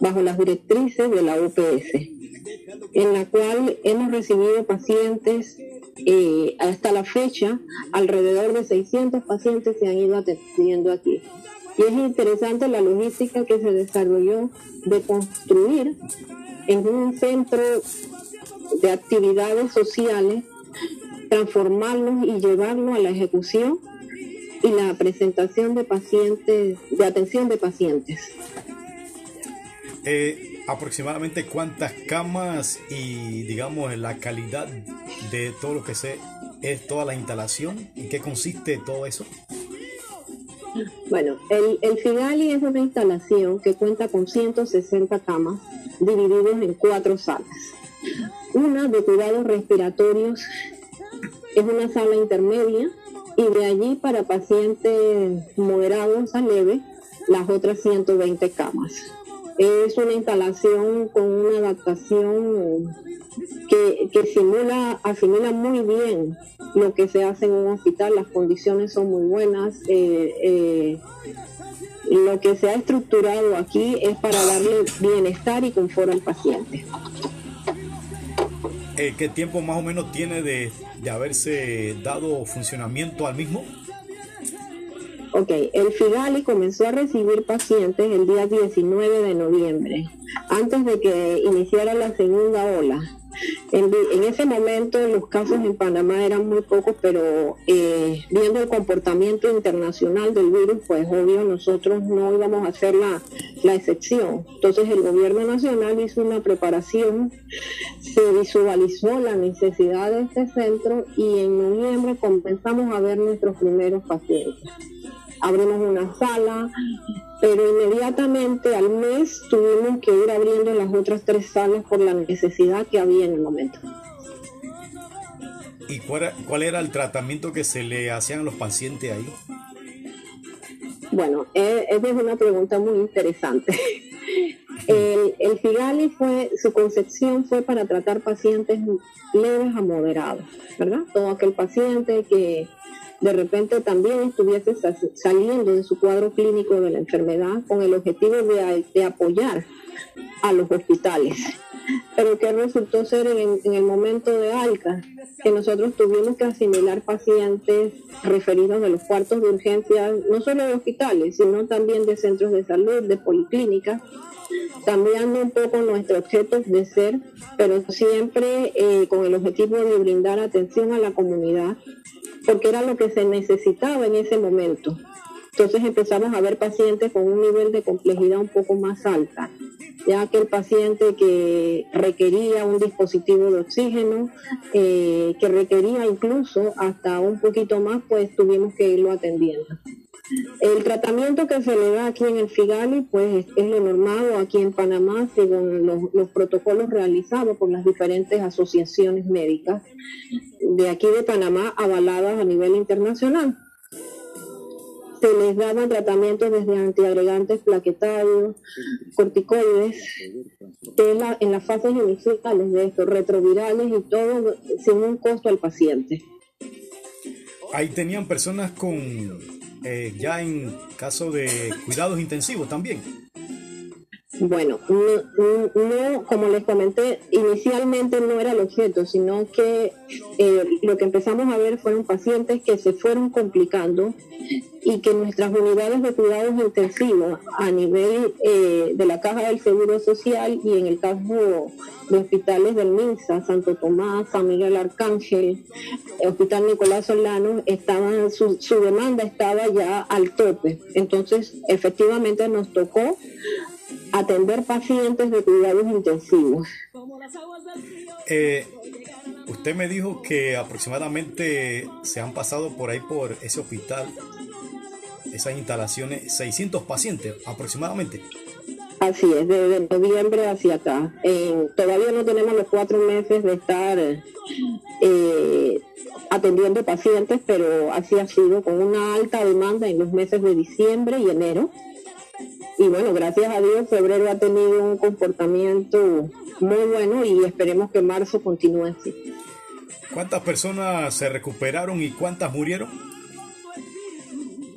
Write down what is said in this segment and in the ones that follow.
bajo las directrices de la UPS, en la cual hemos recibido pacientes eh, hasta la fecha, alrededor de 600 pacientes se han ido atendiendo aquí. Y es interesante la logística que se desarrolló de construir en un centro de actividades sociales, transformarlos y llevarlos a la ejecución y la presentación de pacientes, de atención de pacientes. Eh, aproximadamente cuántas camas y digamos la calidad de todo lo que se es toda la instalación, ¿en qué consiste todo eso? Bueno, el, el Figali es una instalación que cuenta con 160 camas divididos en cuatro salas. Una de cuidados respiratorios es una sala intermedia y de allí para pacientes moderados a leves las otras 120 camas. Es una instalación con una adaptación que, que simula, asimila muy bien lo que se hace en un hospital, las condiciones son muy buenas. Eh, eh, lo que se ha estructurado aquí es para darle bienestar y confort al paciente. Eh, ¿Qué tiempo más o menos tiene de, de haberse dado funcionamiento al mismo? Ok, el Figali comenzó a recibir pacientes el día 19 de noviembre, antes de que iniciara la segunda ola. En, ese momento los casos en Panamá eran muy pocos, pero eh, viendo el comportamiento internacional del virus, pues obvio nosotros no íbamos a hacer la, la excepción. Entonces el gobierno nacional hizo una preparación, se visualizó la necesidad de este centro y en noviembre comenzamos a ver nuestros primeros pacientes abrimos una sala, pero inmediatamente al mes tuvimos que ir abriendo las otras tres salas por la necesidad que había en el momento. ¿Y cuál, era el tratamiento que se le hacían a los pacientes ahí? Bueno, eh, esa es una pregunta muy interesante. El, el Figali fue, su concepción fue para tratar pacientes leves a moderados, ¿verdad? Todo aquel paciente que de repente también estuviese saliendo de su cuadro clínico de la enfermedad con el objetivo de, apoyar a los hospitales. Pero que resultó ser en, en, el momento de ALCA, que nosotros tuvimos que asimilar pacientes referidos de los cuartos de urgencia, no solo de hospitales, sino también de centros de salud, de policlínicas, cambiando un poco nuestro objeto de ser, pero siempre eh, con el objetivo de brindar atención a la comunidad porque era lo que se necesitaba en ese momento. Entonces empezamos a ver pacientes con un nivel de complejidad un poco más alta, ya que el paciente que requería un dispositivo de oxígeno, eh, que requería incluso hasta un poquito más, pues tuvimos que irlo atendiendo. El tratamiento que se le da aquí en el Figali, pues es lo normado aquí en Panamá, según los, protocolos realizados por las diferentes asociaciones médicas de aquí de Panamá, avaladas a nivel internacional. Se les daban tratamientos desde antiagregantes plaquetarios, corticoides, en las fases iniciales de esto, retrovirales y todo sin un costo al paciente. Ahí tenían personas con eh, ya en caso de cuidados intensivos también. Bueno, no, como les comenté, inicialmente no era el objeto, sino que eh, lo que empezamos a ver fueron pacientes que se fueron complicando y que nuestras unidades de cuidados intensivos a nivel eh, de la Caja del Seguro Social y en el caso de hospitales del MINSA, Santo Tomás, San Miguel Arcángel, Hospital Nicolás Solano, estaban, su, su demanda estaba ya al tope. Entonces, efectivamente nos tocó atender pacientes de cuidados intensivos. Eh, usted me dijo que aproximadamente se han pasado por ahí, por ese hospital, esas instalaciones, 600 pacientes aproximadamente. Así es, desde noviembre hacia acá. todavía no tenemos los cuatro meses de estar eh, atendiendo pacientes, pero así ha sido con una alta demanda en los meses de diciembre y enero y bueno, gracias a Dios, febrero ha tenido un comportamiento muy bueno y esperemos que marzo continúe así. ¿Cuántas personas se recuperaron y cuántas murieron?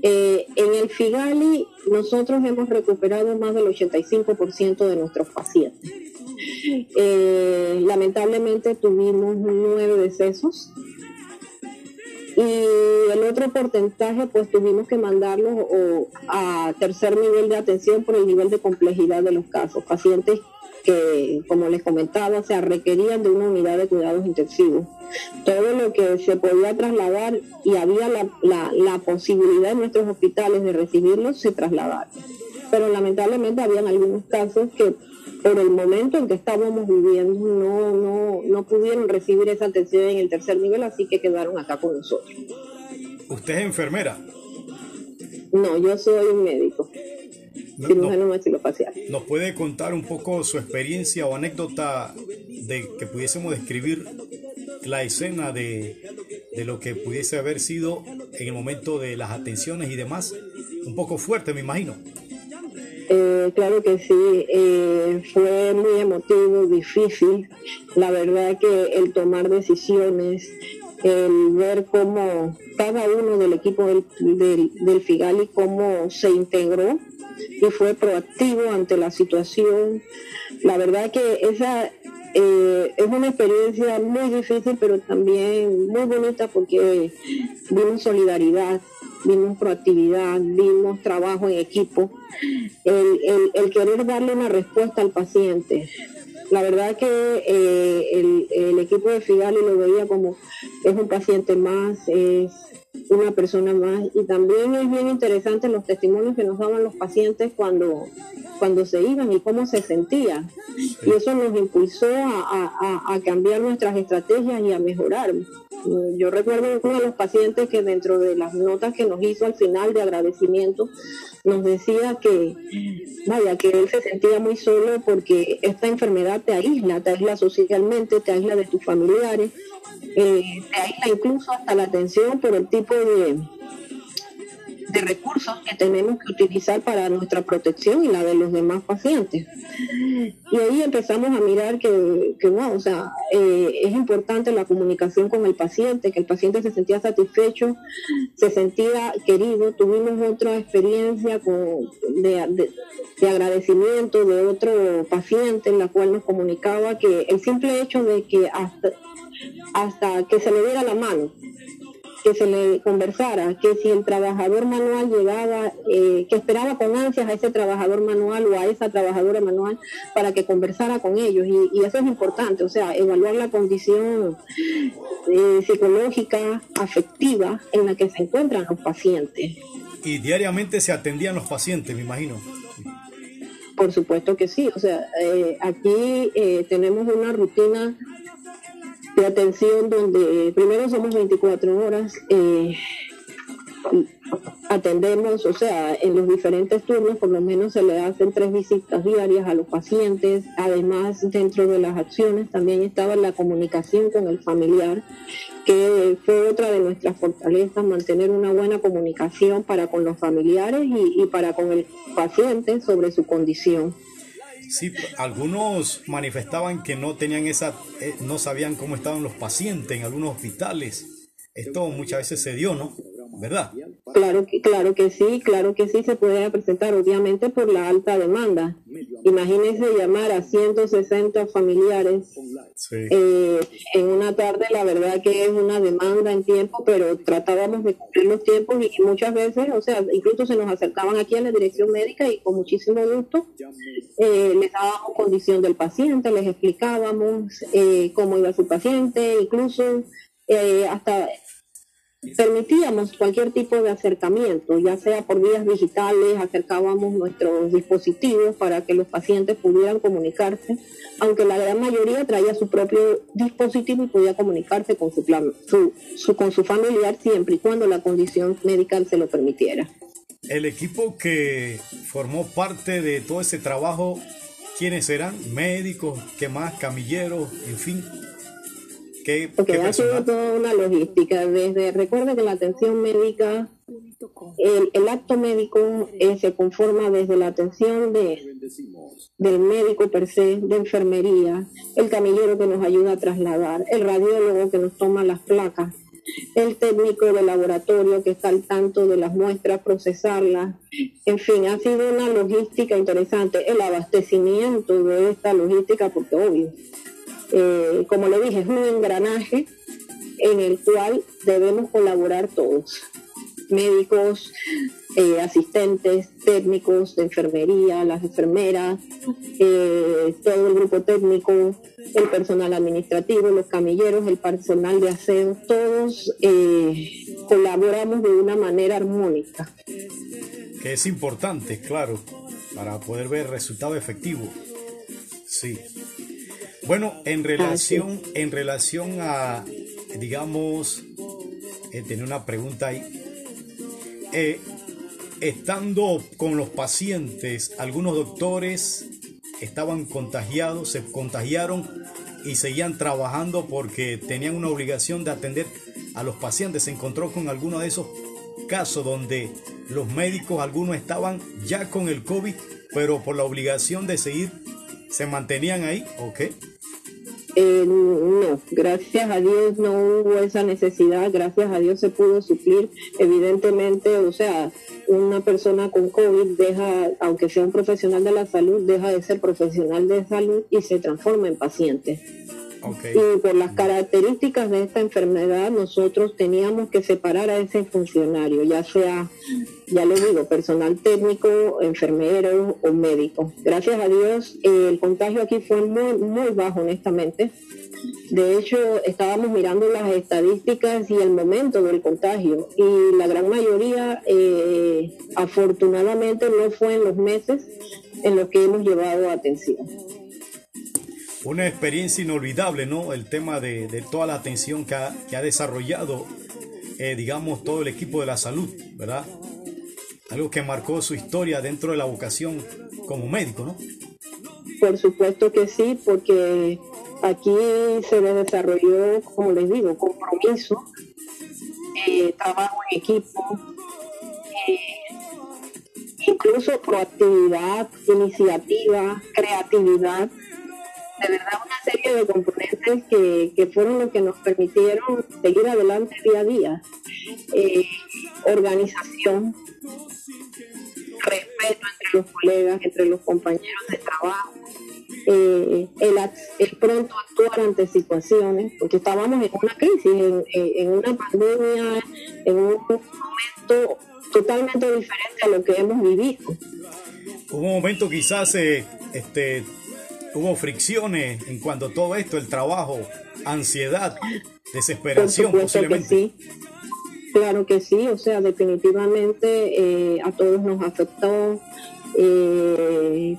Eh, en el Figali nosotros hemos recuperado más del 85% de nuestros pacientes. Eh, lamentablemente tuvimos nueve decesos y el otro porcentaje pues tuvimos que mandarlos a tercer nivel de atención por el nivel de complejidad de los casos. Pacientes que, como les comentaba, se requerían de una unidad de cuidados intensivos. Todo lo que se podía trasladar y había la, la, posibilidad en nuestros hospitales de recibirlos, se trasladaron. Pero lamentablemente habían algunos casos que por el momento en que estábamos viviendo no, no, no pudieron recibir esa atención en el tercer nivel, así que quedaron acá con nosotros. ¿Usted es enfermera? No, yo soy un médico. ¿Nos puede contar un poco su experiencia o anécdota de que pudiésemos describir la escena de, de lo que pudiese haber sido en el momento de las atenciones y demás? Un poco fuerte, me imagino. Eh, claro que sí, eh, fue muy emotivo, difícil. La verdad que el tomar decisiones, el ver cómo cada uno del equipo del, del, Figali, cómo se integró y fue proactivo ante la situación. La verdad que esa eh, es una experiencia muy difícil, pero también muy bonita porque vimos solidaridad, vimos proactividad, vimos trabajo en equipo, el, el, querer darle una respuesta al paciente. La verdad que eh, el, el, equipo de Figali lo veía como es un paciente más, es una persona más y también es bien interesante los testimonios que nos daban los pacientes cuando, cuando se iban y cómo se sentían. Y eso nos impulsó a, a cambiar nuestras estrategias y a mejorar. Yo recuerdo uno de los pacientes que dentro de las notas que nos hizo al final de agradecimiento nos decía que, vaya, que él se sentía muy solo porque esta enfermedad te aísla, te aísla socialmente, te aísla de tus familiares, eh, te aísla incluso hasta la atención por el tipo de, de recursos que tenemos que utilizar para nuestra protección y la de los demás pacientes. Y ahí empezamos a mirar que, que o sea, eh, es importante la comunicación con el paciente, que el paciente se sentía satisfecho, se sentía querido. Tuvimos otra experiencia con, de, de agradecimiento de otro paciente en la cual nos comunicaba que el simple hecho de que hasta, hasta que se le diera la mano, que se le conversara, que si el trabajador manual llegaba, eh, que esperaba con ansias a ese trabajador manual o a esa trabajadora manual para que conversara con ellos. Y, eso es importante, o sea, evaluar la condición eh, psicológica, afectiva en la que se encuentran los pacientes. Y diariamente se atendían los pacientes, me imagino. Por supuesto que sí, o sea, eh, aquí tenemos una rutina de atención donde primero somos 24 horas, eh, atendemos, o sea, en los diferentes turnos por lo menos se le hacen tres visitas diarias a los pacientes, además dentro de las acciones también estaba la comunicación con el familiar, que fue otra de nuestras fortalezas, mantener una buena comunicación para con los familiares y, y para con el paciente sobre su condición. Sí, algunos manifestaban que no tenían esa, eh, no sabían cómo estaban los pacientes en algunos hospitales. Esto muchas veces se dio, ¿no? ¿Verdad? Claro que, claro que sí, claro que sí se puede presentar, obviamente por la alta demanda. Imagínense llamar a 160 familiares eh, en una tarde, la verdad que es una demanda en tiempo, pero tratábamos de cumplir los tiempos y, muchas veces, o sea, incluso se nos acercaban aquí a la dirección médica y con muchísimo gusto eh, les dábamos condición del paciente, les explicábamos eh, cómo iba su paciente, incluso hasta permitíamos cualquier tipo de acercamiento, ya sea por vías digitales, acercábamos nuestros dispositivos para que los pacientes pudieran comunicarse, aunque la gran mayoría traía su propio dispositivo y podía comunicarse con su, plan, su, con su familiar siempre y cuando la condición médica se lo permitiera. El equipo que formó parte de todo ese trabajo, ¿quiénes eran? Médicos, ¿qué más? Camilleros, en fin. Porque ha sido toda una logística. Desde, recuerda que la atención médica, el, acto médico eh, se conforma desde la atención de, del médico per se, de enfermería, el camillero que nos ayuda a trasladar, el radiólogo que nos toma las placas, el técnico de laboratorio que está al tanto de las muestras, procesarlas. En fin, ha sido una logística interesante, el abastecimiento de esta logística, porque obvio, eh, como le dije, es un engranaje en el cual debemos colaborar todos, médicos, eh, asistentes, técnicos de enfermería, las enfermeras, eh, todo el grupo técnico, el personal administrativo, los camilleros, el personal de aseo, todos eh, colaboramos de una manera armónica. Que es importante, claro, para poder ver resultado efectivo. Sí. Bueno, en relación, en relación a, digamos, tener una pregunta ahí. Eh, estando con los pacientes, algunos doctores estaban contagiados, se contagiaron y seguían trabajando porque tenían una obligación de atender a los pacientes. Se encontró con alguno de esos casos donde los médicos, algunos estaban ya con el COVID, pero por la obligación de seguir, se mantenían ahí, ¿ok? Eh, no, gracias a Dios no hubo esa necesidad, gracias a Dios se pudo suplir, evidentemente, o sea, una persona con COVID deja, aunque sea un profesional de la salud, deja de ser profesional de salud y se transforma en paciente. Y por las características de esta enfermedad, nosotros teníamos que separar a ese funcionario, ya sea, ya les digo, personal técnico, enfermero o médico. Gracias a Dios, el contagio aquí fue muy, muy bajo, honestamente. De hecho, estábamos mirando las estadísticas y el momento del contagio y la gran mayoría, eh, afortunadamente, no fue en los meses en los que hemos llevado atención una experiencia inolvidable, ¿no? El tema de, toda la atención que ha, desarrollado, eh, digamos, todo el equipo de la salud, ¿verdad? Algo que marcó su historia dentro de la vocación como médico, ¿no? Por supuesto que sí, porque aquí se desarrolló, como les digo, compromiso, eh, trabajo en equipo, eh, incluso proactividad, iniciativa, creatividad de verdad una serie de componentes que, que fueron los que nos permitieron seguir adelante día a día. Eh, organización, respeto entre los colegas, entre los compañeros de trabajo, eh, el, el, pronto actuar ante situaciones, porque estábamos en una crisis, en, en, una pandemia, en un momento totalmente diferente a lo que hemos vivido. Un momento quizás eh, este, hubo fricciones en cuanto a todo esto, el trabajo, ansiedad, desesperación posiblemente. sí. Claro que sí, o sea, definitivamente eh, a todos nos afectó. Eh,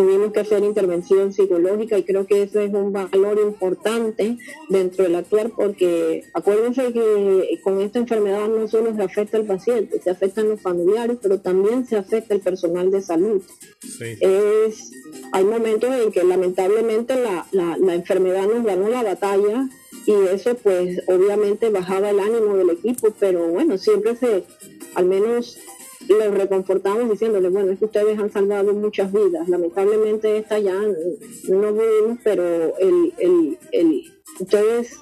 tuvimos que hacer intervención psicológica y creo que ese es un valor importante dentro del actuar porque acuérdense que con esta enfermedad no solo se afecta al paciente, se afectan los familiares, pero también se afecta el personal de salud. Es, hay momentos en que lamentablemente la, la, la enfermedad nos ganó la batalla y eso pues obviamente bajaba el ánimo del equipo, pero bueno, siempre se, al menos los reconfortamos diciéndole, bueno, es que ustedes han salvado muchas vidas. Lamentablemente esta ya no pudimos, pero el, el, el, ustedes,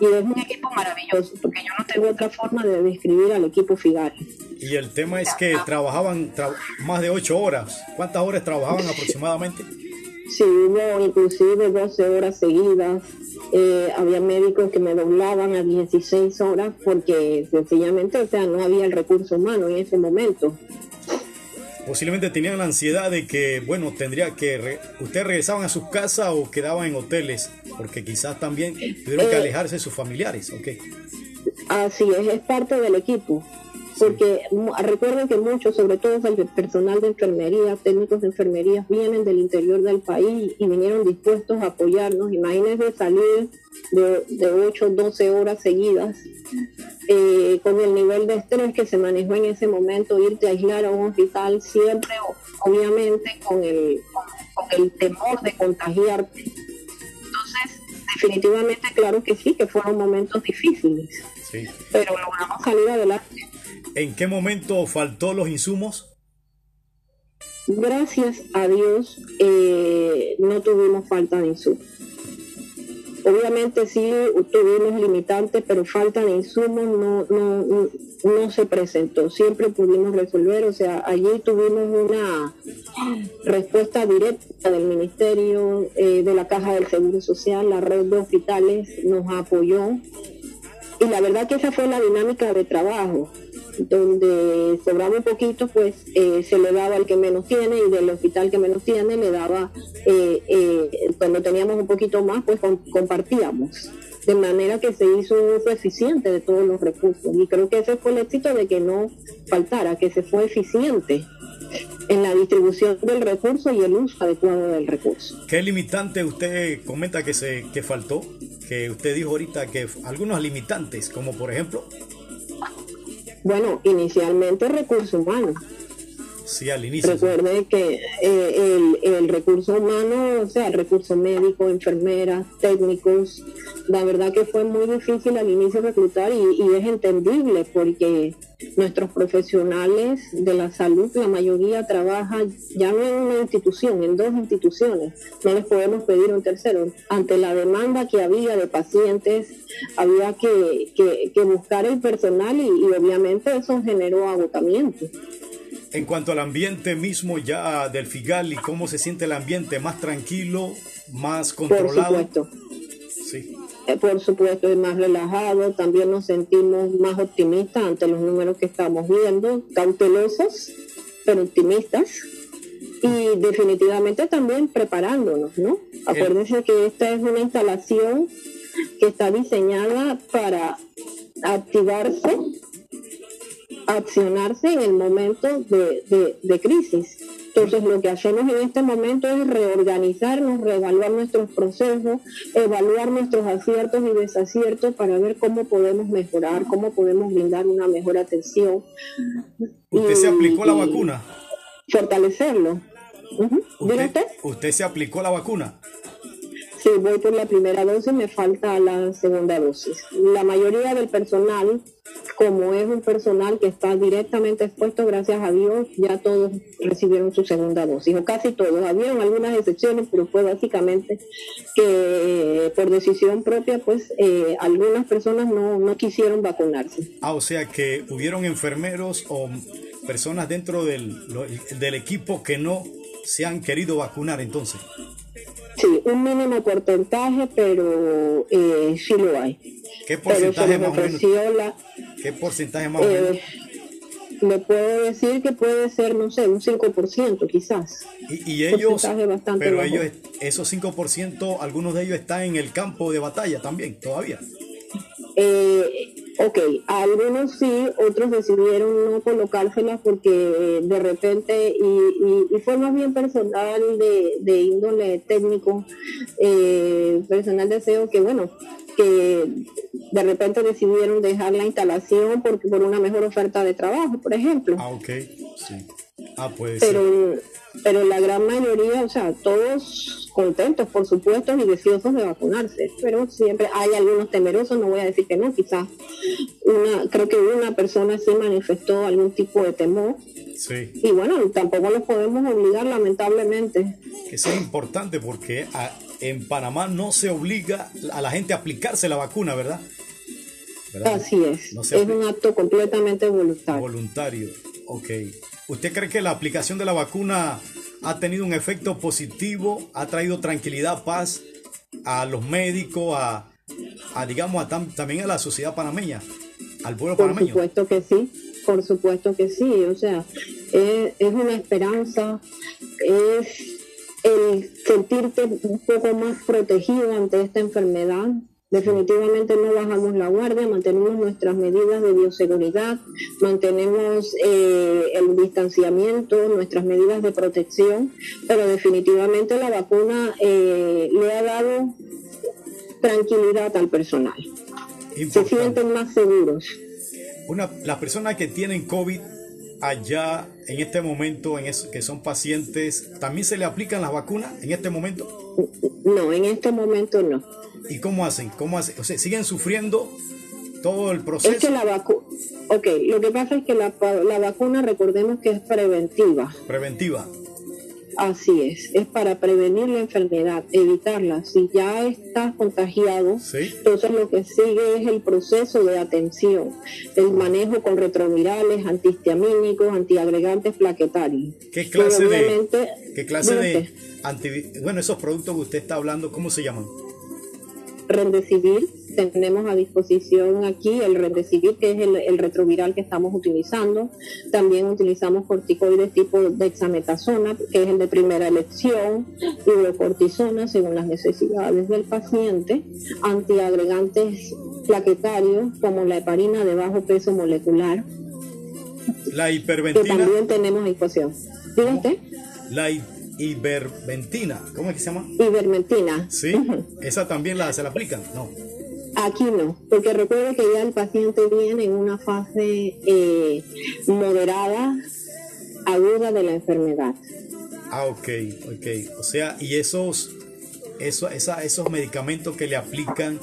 y es un equipo maravilloso, porque yo no tengo otra forma de describir al equipo Figari. Y el tema es que trabajaban más de ocho horas. ¿Cuántas horas trabajaban aproximadamente? Sí, hubo inclusive 12 horas seguidas. Eh, había médicos que me doblaban a 16 horas porque sencillamente, o sea, no había el recurso humano en ese momento. Posiblemente tenían la ansiedad de que, bueno, tendría que... ¿Ustedes regresaban a sus casas o quedaban en hoteles? Porque quizás también tuvieron que eh, alejarse de sus familiares, ¿ok? Así es, es parte del equipo porque recuerden que muchos, sobre todo el personal de enfermería, técnicos de enfermería, vienen del interior del país y vinieron dispuestos a apoyarnos. Imagínense salir de, de 8 12 horas seguidas eh, con el nivel de estrés que se manejó en ese momento, irte a aislar a un hospital siempre, obviamente, con el, con el temor de contagiarte. Entonces, definitivamente, claro que sí, que fueron momentos difíciles, pero logramos salir adelante. ¿En qué momento faltó los insumos? Gracias a Dios eh, no tuvimos falta de insumos. obviamente sí tuvimos limitantes, pero falta de insumos no, no, no se presentó. Siempre pudimos resolver, o sea, allí tuvimos una respuesta directa del Ministerio, eh, de la Caja del Seguro Social, la red de hospitales nos apoyó. Y la verdad que esa fue la dinámica de trabajo donde sobraba un poquito, pues eh, se le daba al que menos tiene y del hospital que menos tiene le daba, eh, eh, cuando teníamos un poquito más, pues compartíamos. De manera que se hizo un uso eficiente de todos los recursos. Y creo que ese fue el éxito de que no faltara, que se fue eficiente en la distribución del recurso y el uso adecuado del recurso. ¿Qué limitante usted comenta que se que faltó? Que usted dijo ahorita que algunos limitantes, como por ejemplo bueno, inicialmente recurso humano. Sí, al inicio. Recuerde que eh, el, recurso humano, o sea, el recurso médico, enfermeras, técnicos, la verdad que fue muy difícil al inicio reclutar y, y, es entendible porque nuestros profesionales de la salud, la mayoría trabaja ya no en una institución, en dos instituciones. No les podemos pedir un tercero. Ante la demanda que había de pacientes, había que, que, buscar el personal y, obviamente eso generó agotamiento. En cuanto al ambiente mismo ya del Figali, ¿cómo se siente el ambiente? ¿Más tranquilo, más controlado? Por supuesto. Sí. Eh, por supuesto, es más relajado. También nos sentimos más optimistas ante los números que estamos viendo, cautelosos, pero optimistas. Y definitivamente también preparándonos, ¿no? Acuérdense que esta es una instalación que está diseñada para activarse, accionarse en el momento de, de, crisis. Entonces lo que hacemos en este momento es reorganizarnos, reevaluar nuestros procesos, evaluar nuestros aciertos y desaciertos para ver cómo podemos mejorar, cómo podemos brindar una mejor atención. ¿Usted se aplicó la vacuna? Fortalecerlo. ¿Usted se aplicó la vacuna? Sí, voy por la primera dosis, me falta la segunda dosis. La mayoría del personal, como es un personal que está directamente expuesto, gracias a Dios, ya todos recibieron su segunda dosis, o casi todos. Habían algunas excepciones, pero fue básicamente que por decisión propia, pues eh, algunas personas no, no quisieron vacunarse. Ah, o sea que hubieron enfermeros o personas dentro del, del equipo que no se han querido vacunar entonces. Sí, un mínimo porcentaje, pero eh, sí lo hay. ¿Qué porcentaje más o menos? ¿Qué porcentaje más o menos? Eh, le puedo decir que puede ser, no sé, un 5% quizás. Y, y ellos, pero ellos, esos 5%, algunos de ellos están en el campo de batalla también, todavía. Eh, Ok, algunos sí, otros decidieron no colocárselas porque de repente, y, fue más bien personal de, índole técnico, eh, personal deseo que bueno, que de repente decidieron dejar la instalación porque por una mejor oferta de trabajo, por ejemplo. Ah, ok, sí. Ah, pues. Pero, pero la gran mayoría, o sea, todos contentos, por supuesto, y deseosos de vacunarse, pero siempre hay algunos temerosos, no voy a decir que no, quizás una, creo que una persona sí manifestó algún tipo de temor. Sí. Y bueno, tampoco los podemos obligar, lamentablemente. Eso es importante porque en Panamá no se obliga a la gente a aplicarse la vacuna, ¿verdad? Así es. es un acto completamente voluntario. Voluntario, ok. ¿Usted cree que la aplicación de la vacuna ha tenido un efecto positivo, ha traído tranquilidad, paz a los médicos, a, digamos, a también a la sociedad panameña, al pueblo panameño. Por supuesto que sí, por supuesto que sí, o sea, es, es una esperanza, es el sentirte un poco más protegido ante esta enfermedad, Definitivamente no bajamos la guardia, mantenemos nuestras medidas de bioseguridad, mantenemos eh, el distanciamiento, nuestras medidas de protección, pero definitivamente la vacuna eh, le ha dado tranquilidad al personal. Se sienten más seguros. Una, las personas que tienen COVID allá en este momento, en que son pacientes, ¿también se le aplican las vacunas en este momento? No, en este momento no. ¿Y cómo hacen? ¿Cómo hacen? O sea, siguen sufriendo todo el proceso. Es que la vacuna, ok, lo que pasa es que la, la vacuna, recordemos que es preventiva. Preventiva. Así es, es para prevenir la enfermedad, evitarla. Si ya estás contagiado, entonces lo que sigue es el proceso de atención, el manejo con retrovirales, antihistamínicos, antiagregantes plaquetarios. ¿Qué clase de, qué clase de anti, bueno, esos productos que usted está hablando, ¿cómo se llaman? Rendecivir, tenemos a disposición aquí el Rendecivir, que es el, retroviral que estamos utilizando. También utilizamos corticoides tipo dexametasona, que es el de primera elección, hidrocortisona según las necesidades del paciente, antiagregantes plaquetarios como la heparina de bajo peso molecular. La hiperventina. Que también tenemos a disposición. ¿Dígate? La hiperventina, ¿cómo es que se llama? Ivermentina. Sí, esa también la, se la aplican, ¿no? Aquí no, porque recuerde que ya el paciente viene en una fase eh, moderada, aguda de la enfermedad. Ah, ok, ok. O sea, y esos, esos, esos medicamentos que le aplican,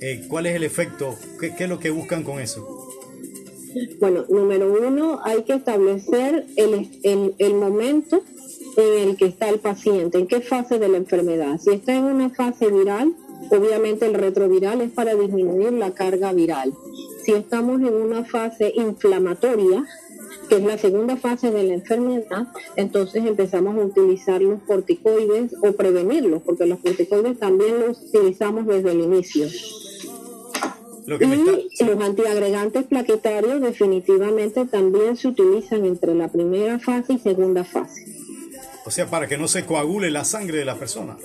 eh, ¿cuál es el efecto? ¿Qué, es lo que buscan con eso? Bueno, número uno, hay que establecer el, el momento en el que está el paciente, en qué fase de la enfermedad. Si está en una fase viral, Obviamente el retroviral es para disminuir la carga viral. Si estamos en una fase inflamatoria, que es la segunda fase de la enfermedad, entonces empezamos a utilizar los corticoides o prevenirlos, porque los corticoides también los utilizamos desde el inicio. y los antiagregantes plaquetarios definitivamente también se utilizan entre la primera fase y segunda fase. O sea, para que no se coagule la sangre de la persona,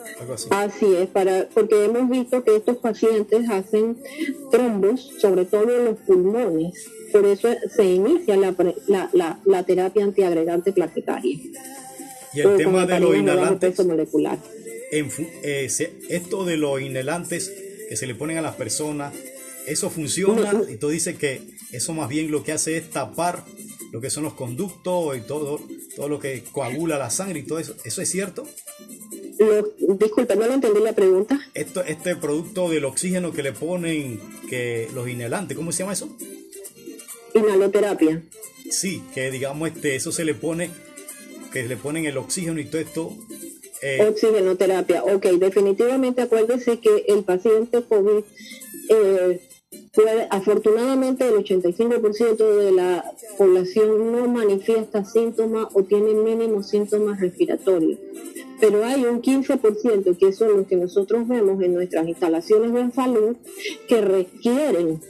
así. es, para, porque hemos visto que estos pacientes hacen trombos, sobre todo en los pulmones. Por eso se inicia la, la, la, terapia antiagregante plaquetaria. Y el tema de los inhalantes. molecular. Eh, esto de los inhalantes que se le ponen a las personas, eso funciona. Y tú dices que eso más bien lo que hace es tapar lo que son los conductos y todo, todo lo que coagula la sangre y todo eso. ¿Eso es cierto? disculpa, no lo entendí la pregunta. Esto, este producto del oxígeno que le ponen, que los inhalantes, ¿cómo se llama eso? Inhaloterapia. Sí, que digamos este, eso se le pone, que le ponen el oxígeno y todo esto. Eh, Oxigenoterapia, ok, definitivamente acuérdese que el paciente COVID eh, afortunadamente el 85% de la población no manifiesta síntomas o tiene mínimos síntomas respiratorios. Pero hay un 15% que son los que nosotros vemos en nuestras instalaciones de salud que requieren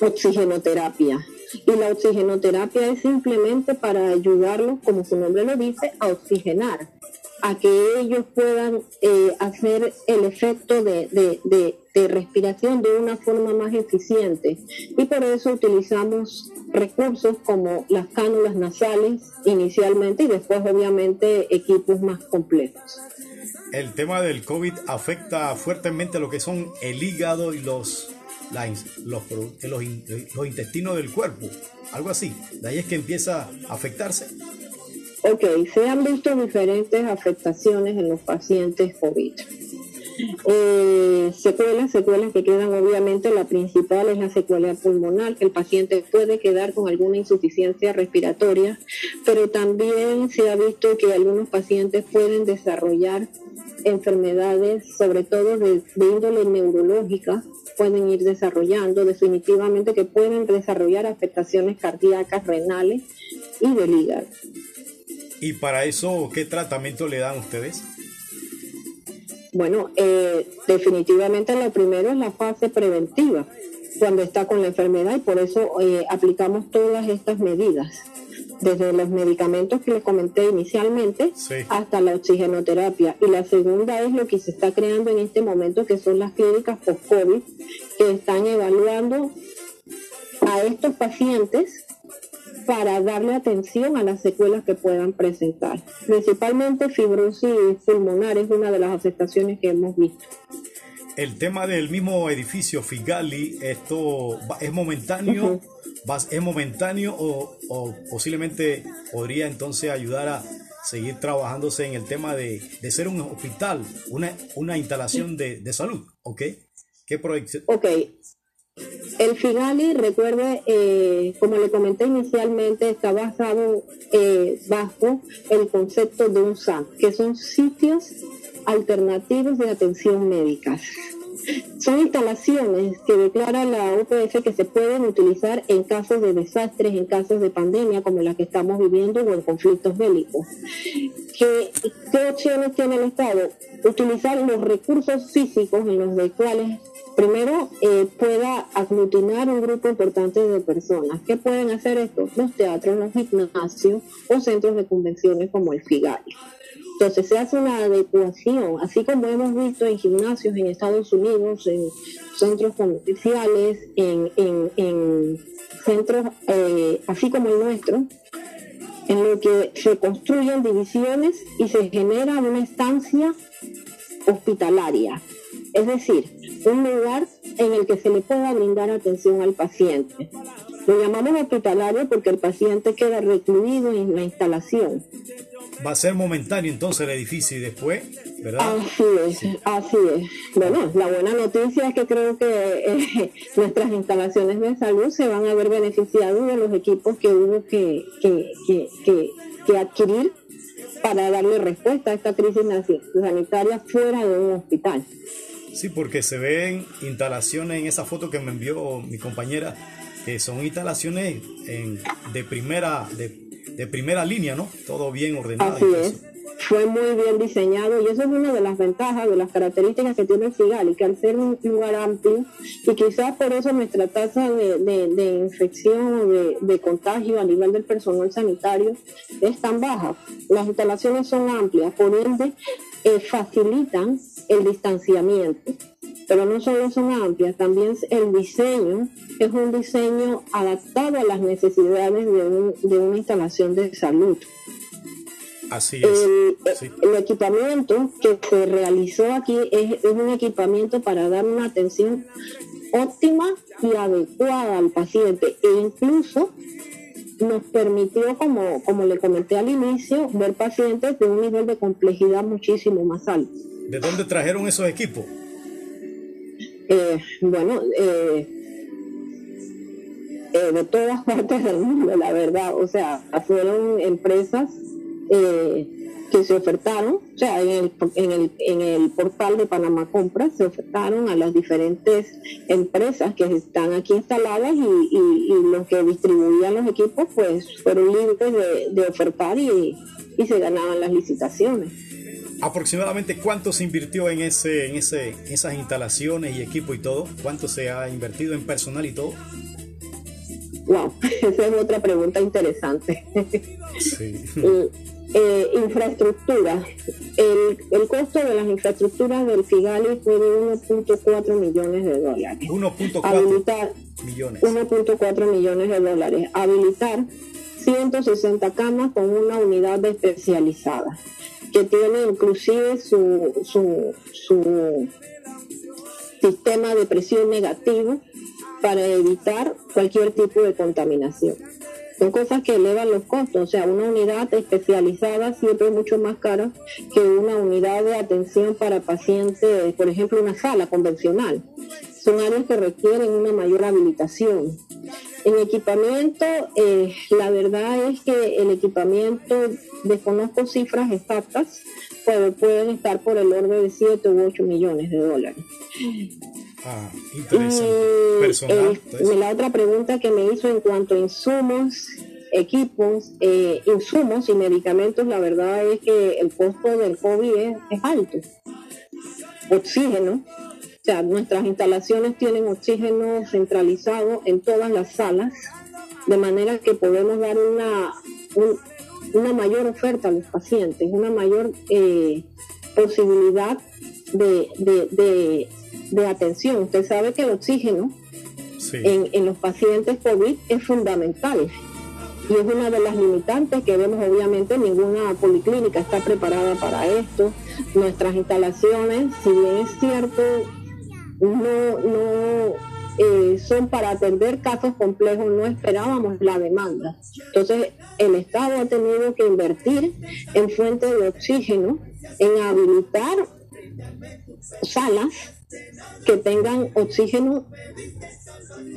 oxigenoterapia. Y la oxigenoterapia es simplemente para ayudarlos, como su nombre lo dice, a oxigenar a que ellos puedan eh, hacer el efecto de, de, respiración de una forma más eficiente. Y por eso utilizamos recursos como las cánulas nasales inicialmente y después obviamente equipos más complejos. El tema del COVID afecta fuertemente lo que son el hígado y los, los, los, los intestinos del cuerpo, algo así. De ahí es que empieza a afectarse. Ok, se han visto diferentes afectaciones en los pacientes COVID. Eh, secuelas, secuelas que quedan obviamente, la principal es la secuela pulmonar, que el paciente puede quedar con alguna insuficiencia respiratoria, pero también se ha visto que algunos pacientes pueden desarrollar enfermedades, sobre todo de, de índole neurológica, pueden ir desarrollando, definitivamente que pueden desarrollar afectaciones cardíacas, renales y del hígado. ¿Y para eso qué tratamiento le dan ustedes? Bueno, eh, definitivamente lo primero es la fase preventiva, cuando está con la enfermedad y por eso eh, aplicamos todas estas medidas, desde los medicamentos que les comenté inicialmente hasta la oxigenoterapia. Y la segunda es lo que se está creando en este momento, que son las clínicas post-COVID, que están evaluando a estos pacientes para darle atención a las secuelas que puedan presentar. Principalmente fibrosis pulmonar es una de las afectaciones que hemos visto. El tema del mismo edificio Figali, ¿esto es momentáneo? ¿Es momentáneo o, posiblemente podría entonces ayudar a seguir trabajándose en el tema de, ser un hospital, una, una instalación de, salud? ¿Ok? ¿Qué proyección? Ok, El Figali, recuerde, eh, como le comenté inicialmente, está basado eh, bajo el concepto de un SAT, que son sitios alternativos de atención médica. Son instalaciones que declara la UPS que se pueden utilizar en casos de desastres, en casos de pandemia como la que estamos viviendo o en conflictos bélicos. ¿Qué, qué opciones tiene el Estado? Utilizar los recursos físicos en los cuales primero eh, pueda aglutinar un grupo importante de personas. ¿Qué pueden hacer esto? Los teatros, los gimnasios o centros de convenciones como el FIGARI. Entonces se hace una adecuación, así como hemos visto en gimnasios en Estados Unidos, en centros comerciales, en, centros eh, así como el nuestro, en lo que se construyen divisiones y se genera una estancia hospitalaria, es decir, un lugar en el que se le pueda brindar atención al paciente. Lo llamamos hospitalario porque el paciente queda recluido en la instalación va a ser momentáneo entonces el edificio y después, ¿verdad? Así es, así es. Bueno, la buena noticia es que creo que eh, nuestras instalaciones de salud se van a ver beneficiados de los equipos que hubo que, que, que, que adquirir para darle respuesta a esta crisis sanitaria fuera de un hospital. Sí, porque se ven instalaciones en esa foto que me envió mi compañera, que son instalaciones en, de primera, de de primera línea, ¿no? Todo bien ordenado. Así es. Fue muy bien diseñado y eso es una de las ventajas, de las características que tiene el FIGAL y que al ser un lugar amplio y quizás por eso nuestra tasa de, de, infección o de, de, contagio a nivel del personal sanitario es tan baja. Las instalaciones son amplias, por ende eh, facilitan el distanciamiento pero no solo son amplias, también el diseño es un diseño adaptado a las necesidades de, una instalación de salud. Así es. El, equipamiento que se realizó aquí es, un equipamiento para dar una atención óptima y adecuada al paciente e incluso nos permitió, como, como le comenté al inicio, ver pacientes de un nivel de complejidad muchísimo más alto. ¿De dónde trajeron esos equipos? Eh, bueno, eh, eh, de todas partes del mundo, la verdad. O sea, fueron empresas que se ofertaron, o sea, en el, en, el, en el portal de Panamá Compras se ofertaron a las diferentes empresas que están aquí instaladas y, y, los que distribuían los equipos, pues fueron libres de, de ofertar y, y se ganaban las licitaciones aproximadamente cuánto se invirtió en ese, en ese, esas instalaciones y equipo y todo, cuánto se ha invertido en personal y todo. Wow, esa es otra pregunta interesante. Sí. Eh, infraestructura. El, el, costo de las infraestructuras del Figali fue de 1.4 millones de dólares. 1.4 millones. 1.4 millones de dólares. Habilitar 160 camas con una unidad especializada que tiene inclusive su, su, su sistema de presión negativo para evitar cualquier tipo de contaminación. Son cosas que elevan los costos, o sea, una unidad especializada siempre es mucho más cara que una unidad de atención para pacientes, por ejemplo, una sala convencional. Son áreas que requieren una mayor habilitación. En equipamiento, eh, la verdad es que el equipamiento, desconozco cifras exactas, pero pueden estar por el orden de 7 u 8 millones de dólares. Ah, interesante. Y, la otra pregunta que me hizo en cuanto a insumos, equipos, eh, insumos y medicamentos, la verdad es que el costo del COVID es alto. Oxígeno, o sea, nuestras instalaciones tienen oxígeno centralizado en todas las salas, de manera que podemos dar una, una mayor oferta a los pacientes, una mayor eh, posibilidad de, de, atención. Usted sabe que el oxígeno en, en los pacientes COVID es fundamental y es una de las limitantes que vemos obviamente ninguna policlínica está preparada para esto nuestras instalaciones si bien es cierto no, no eh, son para atender casos complejos, no esperábamos la demanda. Entonces, el Estado ha tenido que invertir en fuentes de oxígeno, en habilitar salas que tengan oxígeno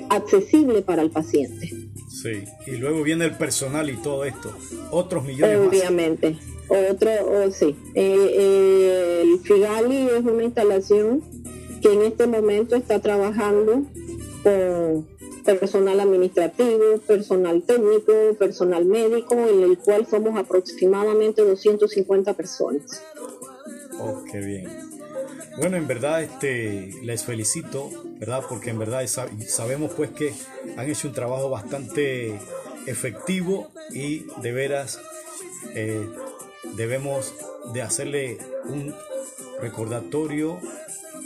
accesible para el paciente. Sí, y luego viene el personal y todo esto, otros millones Obviamente, otro, oh, sí. Eh, eh, el Figali es una instalación que en este momento está trabajando con personal administrativo, personal técnico, personal médico, en el cual somos aproximadamente 250 personas. Oh, qué bien. Bueno, en verdad este, les felicito, ¿verdad? Porque en verdad sabemos pues que han hecho un trabajo bastante efectivo y de veras eh, debemos de hacerle un recordatorio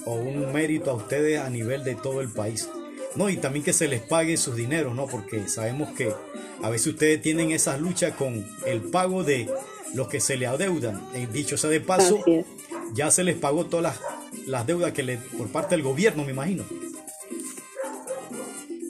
o un mérito a ustedes a nivel de todo el país. No, y también que se les pague sus dineros, ¿no? Porque sabemos que a veces ustedes tienen esas luchas con el pago de los que se le adeudan. Eh, dicho sea de paso, ya se les pagó todas las, deudas que le, por parte del gobierno, me imagino.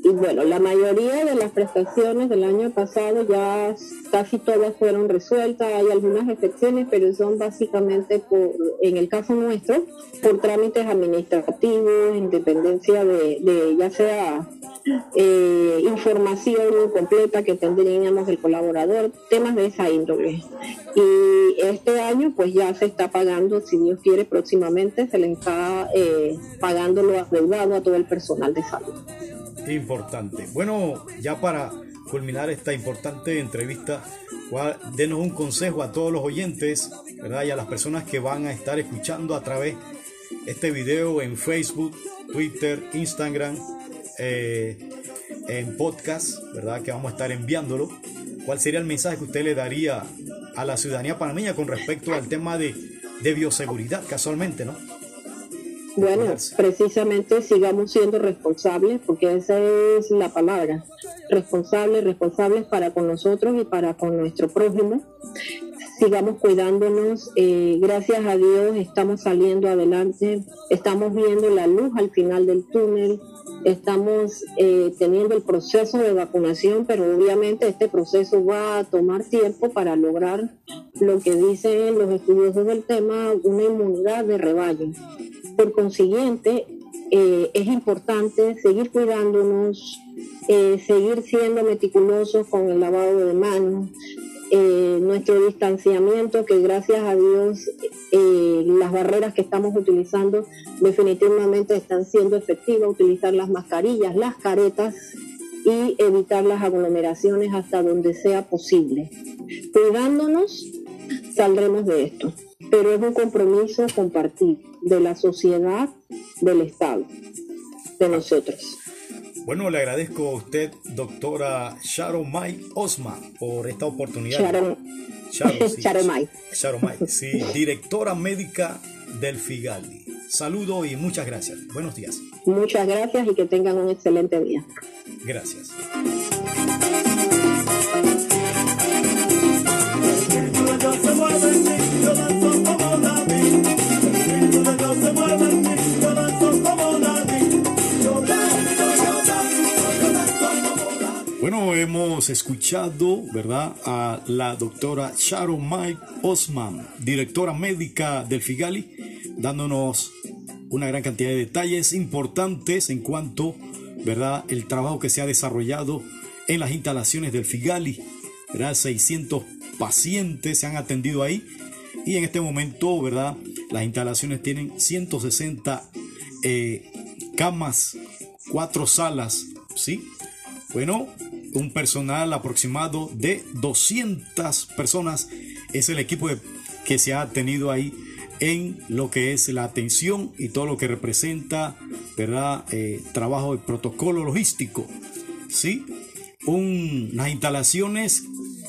Y bueno, la mayoría de las prestaciones del año pasado ya casi todas fueron resueltas, hay algunas excepciones, pero son básicamente por, en el caso nuestro, por trámites administrativos, independencia de, de ya sea eh, información completa que tendríamos del colaborador, temas de esa índole. Y este año pues ya se está pagando, si Dios quiere, próximamente se le está eh, pagando lo adeudado a todo el personal de salud. Importante. Bueno, ya para culminar esta importante entrevista, denos un consejo a todos los oyentes, ¿verdad? Y a las personas que van a estar escuchando a través este video en Facebook, Twitter, Instagram, eh, en podcast, ¿verdad? Que vamos a estar enviándolo. ¿Cuál sería el mensaje que usted le daría a la ciudadanía panameña con respecto al tema de, de bioseguridad, casualmente, ¿no? Bueno, precisamente sigamos siendo responsables, porque esa es la palabra, responsables, responsables para con nosotros y para con nuestro prójimo. Sigamos cuidándonos, eh, gracias a Dios estamos saliendo adelante, estamos viendo la luz al final del túnel, estamos eh, teniendo el proceso de vacunación, pero obviamente este proceso va a tomar tiempo para lograr lo que dicen los estudiosos del tema, una inmunidad de rebaño. Por consiguiente, eh, es importante seguir cuidándonos, seguir siendo meticulosos con el lavado de manos, eh, nuestro distanciamiento, que gracias a Dios las barreras que estamos utilizando definitivamente están siendo efectivas, utilizar las mascarillas, las caretas y evitar las aglomeraciones hasta donde sea posible. Cuidándonos, saldremos de esto pero es un compromiso compartido de la sociedad, del Estado, de nosotros. Bueno, le agradezco a usted, doctora Sharon May Osman, por esta oportunidad. Sharon, Sharon, May. Sharon May, sí, directora médica del Figali. Saludo y muchas gracias. Buenos días. Muchas gracias y que tengan un excelente día. Gracias. Hemos escuchado, ¿verdad?, a la doctora Sharon Mike Osman, directora médica del Figali, dándonos una gran cantidad de detalles importantes en cuanto, ¿verdad?, el trabajo que se ha desarrollado en las instalaciones del Figali, ¿verdad? 600 pacientes se han atendido ahí y en este momento, ¿verdad?, las instalaciones tienen 160 eh, camas, cuatro salas, ¿sí? Bueno, un personal aproximado de 200 personas es el equipo que se ha tenido ahí en lo que es la atención y todo lo que representa, ¿verdad? Eh, trabajo de protocolo logístico, ¿sí? unas instalaciones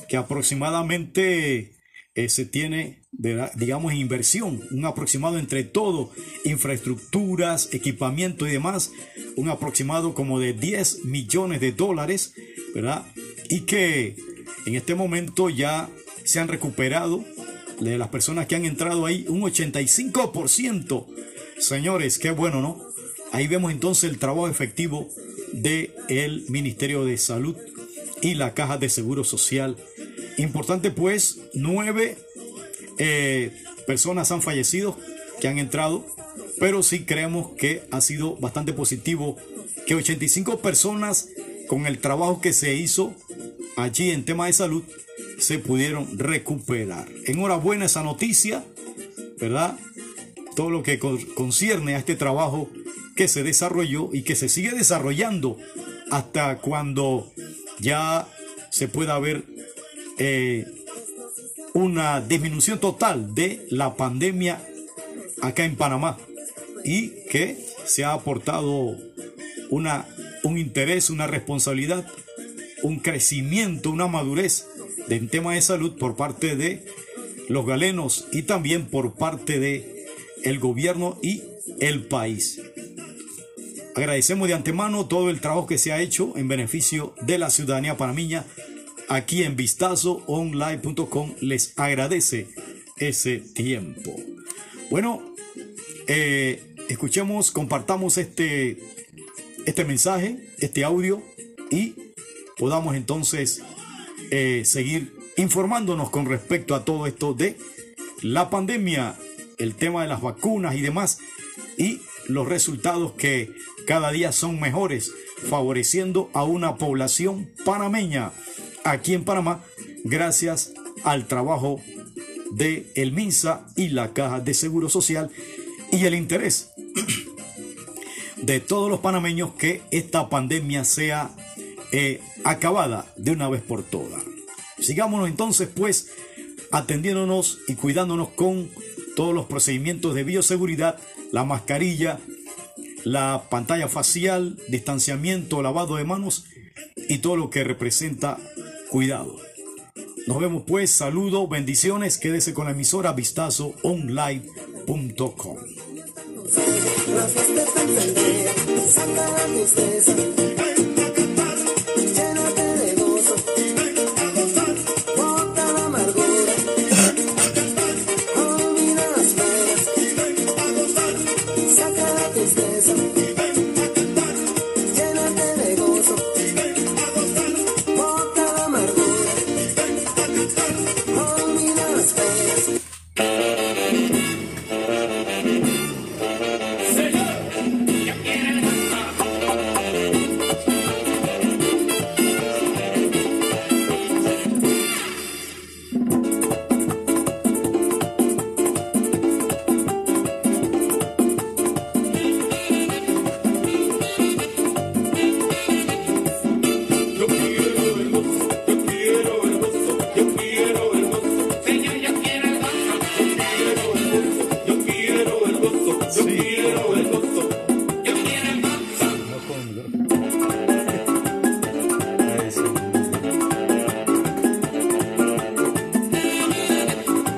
que aproximadamente eh, se tiene, digamos, inversión, un aproximado entre todo, infraestructuras, equipamiento y demás, un aproximado como de 10 millones de dólares ¿verdad? Y que en este momento ya se han recuperado de las personas que han entrado ahí un 85%. Señores, qué bueno, ¿no? Ahí vemos entonces el trabajo efectivo del el Ministerio de Salud y la Caja de Seguro Social. Importante pues, nueve eh, personas han fallecido que han entrado, pero sí creemos que ha sido bastante positivo que 85 personas con el trabajo que se hizo allí en tema de salud se pudieron recuperar. Enhorabuena esa noticia, ¿verdad? Todo lo que concierne a este trabajo que se desarrolló y que se sigue desarrollando hasta cuando ya se pueda ver eh, una disminución total de la pandemia acá en Panamá y que se ha aportado una, un interés, una responsabilidad, un crecimiento, una madurez en tema de salud por parte de los galenos y también por parte de el gobierno y el país. Agradecemos de antemano todo el trabajo que se ha hecho en beneficio de la ciudadanía panameña aquí en vistazoonline.com les agradece ese tiempo. Bueno, eh, escuchemos, compartamos este, este mensaje, este audio y podamos entonces eh, seguir informándonos con respecto a todo esto de la pandemia, el tema de las vacunas y demás y los resultados que cada día son mejores, favoreciendo a una población panameña aquí en Panamá gracias al trabajo de el MINSA y la Caja de Seguro Social y el interés de todos los panameños que esta pandemia sea eh, acabada de una vez por todas. Sigámonos entonces pues atendiéndonos y cuidándonos con todos los procedimientos de bioseguridad, la mascarilla, la pantalla facial, distanciamiento, lavado de manos y todo lo que representa cuidado. Nos vemos pues, saludo, bendiciones, quédese con la emisora vistazoonline.com.